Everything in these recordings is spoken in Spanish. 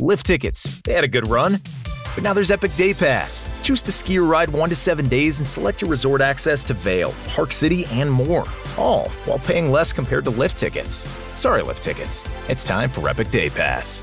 Lift tickets, they had a good run. But now there's Epic Day Pass. Choose to ski or ride one to seven days and select your resort access to Vail, Park City, and more. All while paying less compared to lift tickets. Sorry, lift tickets. It's time for Epic Day Pass.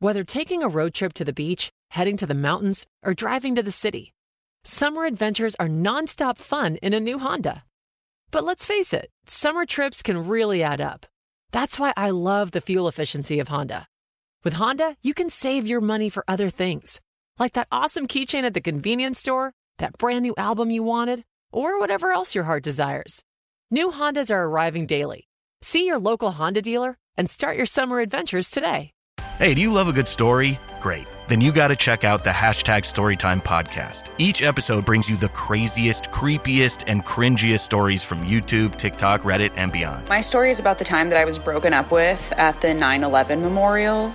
Whether taking a road trip to the beach, heading to the mountains, or driving to the city, summer adventures are nonstop fun in a new Honda. But let's face it, summer trips can really add up. That's why I love the fuel efficiency of Honda. With Honda, you can save your money for other things, like that awesome keychain at the convenience store, that brand new album you wanted, or whatever else your heart desires. New Hondas are arriving daily. See your local Honda dealer and start your summer adventures today. Hey, do you love a good story? Great. Then you got to check out the hashtag Storytime podcast. Each episode brings you the craziest, creepiest, and cringiest stories from YouTube, TikTok, Reddit, and beyond. My story is about the time that I was broken up with at the 9 11 memorial.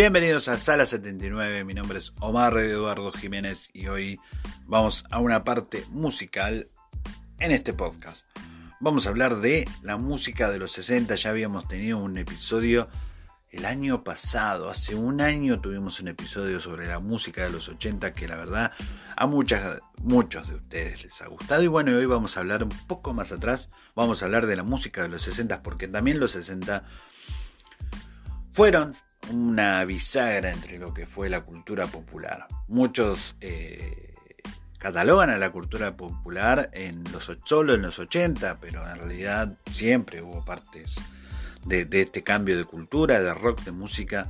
Bienvenidos a Sala 79, mi nombre es Omar Eduardo Jiménez y hoy vamos a una parte musical en este podcast. Vamos a hablar de la música de los 60, ya habíamos tenido un episodio el año pasado, hace un año tuvimos un episodio sobre la música de los 80 que la verdad a muchas, muchos de ustedes les ha gustado y bueno, hoy vamos a hablar un poco más atrás, vamos a hablar de la música de los 60 porque también los 60 fueron una bisagra entre lo que fue la cultura popular. Muchos eh, catalogan a la cultura popular en los, solo en los 80, pero en realidad siempre hubo partes de, este cambio de cultura, de rock, de música.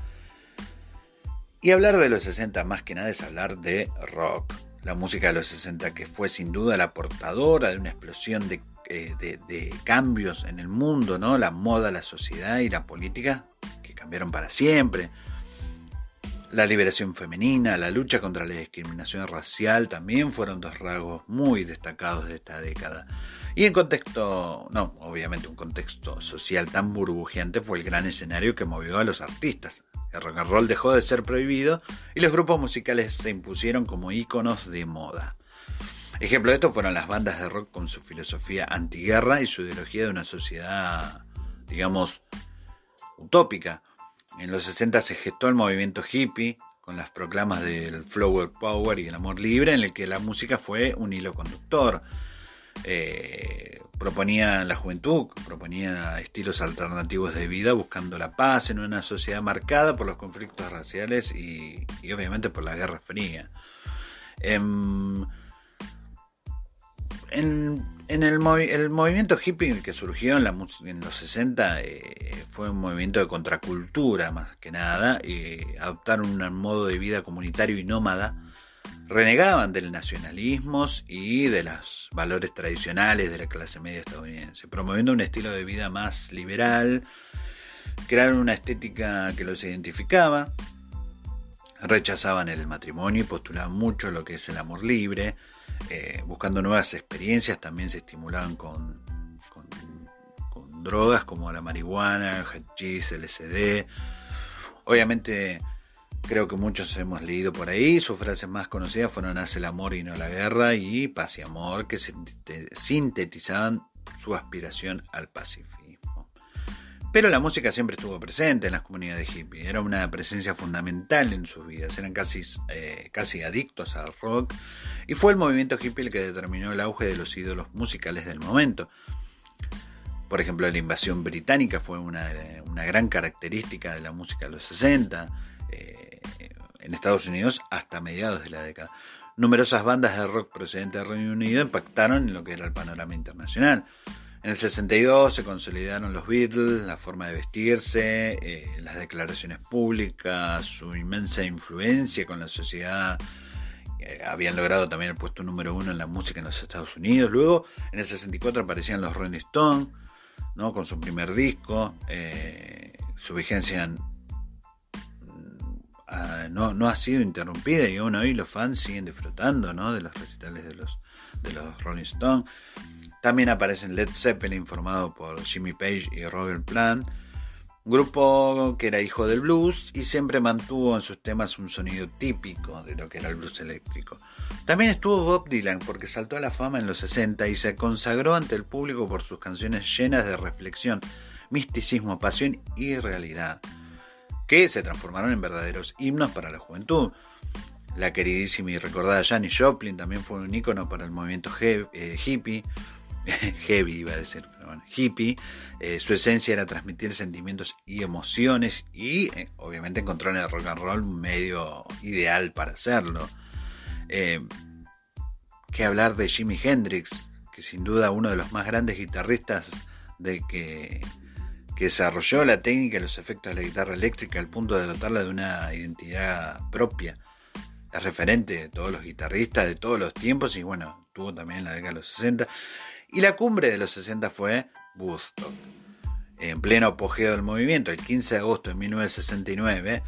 Y hablar de los 60 más que nada es hablar de rock. La música de los 60 que fue sin duda la portadora de una explosión de, eh, de, de cambios en el mundo, ¿no? La moda, la sociedad y la política cambiaron para siempre. La liberación femenina, la lucha contra la discriminación racial también fueron dos rasgos muy destacados de esta década. Y en contexto, no, obviamente un contexto social tan burbujeante fue el gran escenario que movió a los artistas. El rock and roll dejó de ser prohibido y los grupos musicales se impusieron como íconos de moda. Ejemplo de esto fueron las bandas de rock con su filosofía antiguerra y su ideología de una sociedad, digamos, utópica. En los 60 se gestó el movimiento hippie con las proclamas del flower power y el amor libre, en el que la música fue un hilo conductor. Eh, proponía la juventud, proponía estilos alternativos de vida buscando la paz en una sociedad marcada por los conflictos raciales y, y obviamente por la Guerra Fría. En, en, el, movimiento hippie que surgió en, la, en los 60 eh, fue un movimiento de contracultura más que nada, y adoptaron un modo de vida comunitario y nómada, renegaban del nacionalismo y de los valores tradicionales de la clase media estadounidense, promoviendo un estilo de vida más liberal, crearon una estética que los identificaba, rechazaban el matrimonio y postulaban mucho lo que es el amor libre, eh, buscando nuevas experiencias, también se estimulaban con, drogas como la marihuana, el hachís, LSD. Obviamente creo que muchos hemos leído por ahí, sus frases más conocidas fueron Hace el amor y no la guerra y Paz y amor, que sintetizaban su aspiración al pacifismo. Pero la música siempre estuvo presente en las comunidades hippie, era una presencia fundamental en sus vidas, eran casi, eh, casi adictos al rock y fue el movimiento hippie el que determinó el auge de los ídolos musicales del momento. Por ejemplo, la invasión británica fue una, una gran característica de la música de los 60, eh, en Estados Unidos hasta mediados de la década. Numerosas bandas de rock procedentes del Reino Unido impactaron en lo que era el panorama internacional. En el 62 se consolidaron los Beatles, la forma de vestirse, eh, las declaraciones públicas, su inmensa influencia con la sociedad. Eh, habían logrado también el puesto número uno en la música en los Estados Unidos. Luego, en el 64 aparecían los Rolling Stones, ¿no? con su primer disco. Eh, su vigencia mm, ah, no, no, ha sido interrumpida y aún hoy los fans siguen disfrutando ¿no? de los recitales de los, de los Rolling Stones. También aparecen Led Zeppelin, formado por Jimmy Page y Robert Plant, un grupo que era hijo del blues y siempre mantuvo en sus temas un sonido típico de lo que era el blues eléctrico. También estuvo Bob Dylan porque saltó a la fama en los 60 y se consagró ante el público por sus canciones llenas de reflexión, misticismo, pasión y realidad, que se transformaron en verdaderos himnos para la juventud. La queridísima y recordada Janis Joplin también fue un ícono para el movimiento eh, hippie, heavy iba a decir, pero bueno, hippie. Eh, su esencia era transmitir sentimientos y emociones y eh, obviamente encontró en el rock and roll un medio ideal para hacerlo. que hablar de Jimi Hendrix, que sin duda uno de los más grandes guitarristas de que, que desarrolló la técnica y los efectos de la guitarra eléctrica al punto de dotarla de una identidad propia es referente de todos los guitarristas de todos los tiempos y bueno, tuvo también en la década de los 60. Y la cumbre de los 60 fue Woodstock. En pleno apogeo del movimiento, el 15 de agosto de 1969,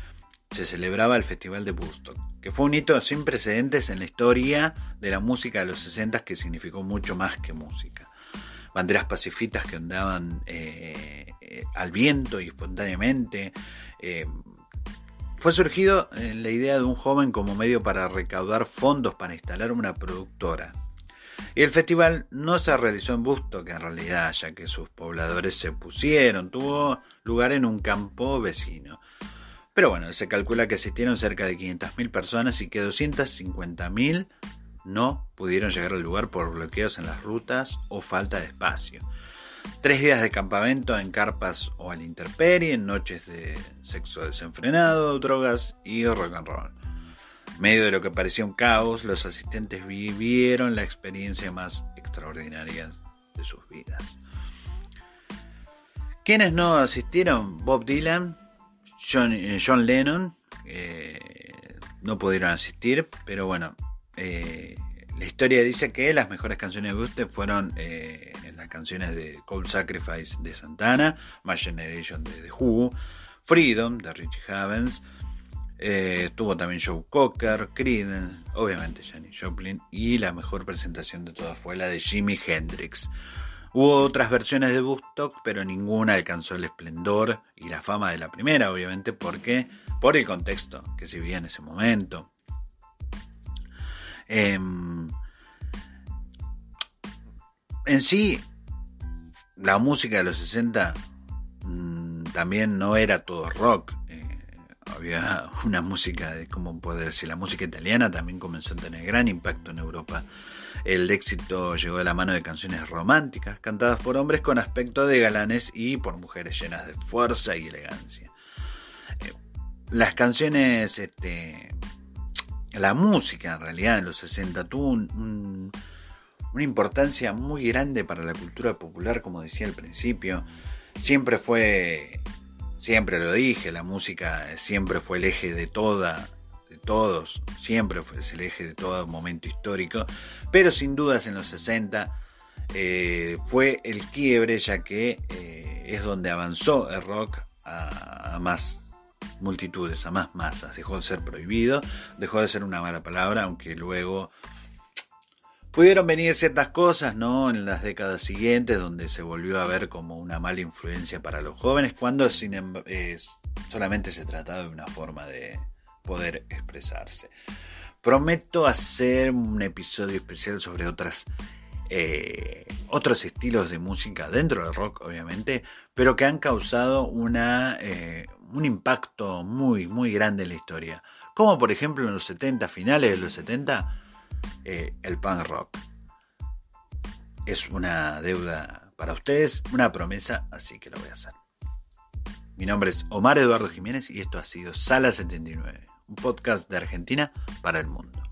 se celebraba el Festival de Woodstock, que fue un hito sin precedentes en la historia de la música de los 60 que significó mucho más que música. Banderas pacifistas que ondeaban eh, eh, al viento y espontáneamente, eh, fue surgido en la idea de un joven como medio para recaudar fondos para instalar una productora. Y el festival no se realizó en Busto, que en realidad, ya que sus pobladores se pusieron, tuvo lugar en un campo vecino. Pero bueno, se calcula que asistieron cerca de 500.000 personas y que 250.000 no pudieron llegar al lugar por bloqueos en las rutas o falta de espacio. Tres días de campamento en carpas o al intemperie, noches de sexo desenfrenado, drogas y rock and roll. medio de lo que parecía un caos, los asistentes vivieron la experiencia más extraordinaria de sus vidas. ¿Quiénes no asistieron? Bob Dylan, John, eh, Lennon, eh, no pudieron asistir, pero bueno, eh, la historia dice que las mejores canciones de Buster fueron eh, las canciones de Cold Sacrifice de Santana, My Generation de The Who, Freedom de Richie Havens, eh, tuvo también Joe Cocker, Creedence, obviamente Janis Joplin, y la mejor presentación de todas fue la de Jimi Hendrix. Hubo otras versiones de Woodstock, pero ninguna alcanzó el esplendor y la fama de la primera, obviamente, porque por el contexto que se vivía en ese momento. Em, en sí, la música de los 60 mm, también no era todo rock. Eh, había una música, de, ¿cómo puedo decir? La música italiana también comenzó a tener gran impacto en Europa. El éxito llegó de la mano de canciones románticas, cantadas por hombres con aspecto de galanes y por mujeres llenas de fuerza y elegancia. Eh, las canciones este, la música en realidad en los 60 tuvo una importancia muy grande para la cultura popular, como decía al principio. Siempre fue, siempre lo dije, la música siempre fue el eje de toda, de todos, siempre fue el eje de todo momento histórico, pero sin dudas en los 60 eh, fue el quiebre, ya que eh, es donde avanzó el rock a más multitudes, a más masas. Dejó de ser prohibido, dejó de ser una mala palabra, aunque luego pudieron venir ciertas cosas, ¿no? En las décadas siguientes, donde se volvió a ver como una mala influencia para los jóvenes, cuando sin solamente se trataba de una forma de poder expresarse. Prometo hacer un episodio especial sobre otras eh, otros estilos de música dentro del rock, obviamente, pero que han causado una, eh, un impacto muy, muy grande en la historia. Como por ejemplo en los 70, finales de los 70, eh, el punk rock. Es una deuda para ustedes, una promesa, así que lo voy a hacer. Mi nombre es Omar Eduardo Jiménez y esto ha sido Sala 79, un podcast de Argentina para el mundo.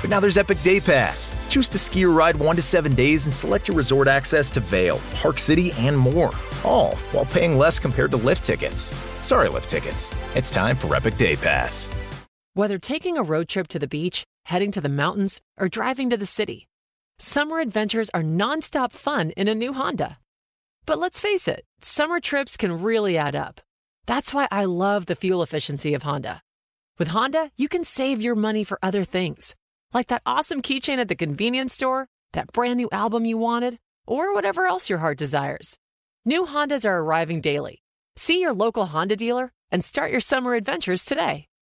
But now there's Epic Day Pass. Choose to ski or ride one to seven days and select your resort access to Vail, Park City, and more. All while paying less compared to lift tickets. Sorry, lift tickets. It's time for Epic Day Pass. Whether taking a road trip to the beach, heading to the mountains, or driving to the city, summer adventures are nonstop fun in a new Honda. But let's face it, summer trips can really add up. That's why I love the fuel efficiency of Honda. With Honda, you can save your money for other things, like that awesome keychain at the convenience store, that brand new album you wanted, or whatever else your heart desires. New Hondas are arriving daily. See your local Honda dealer and start your summer adventures today.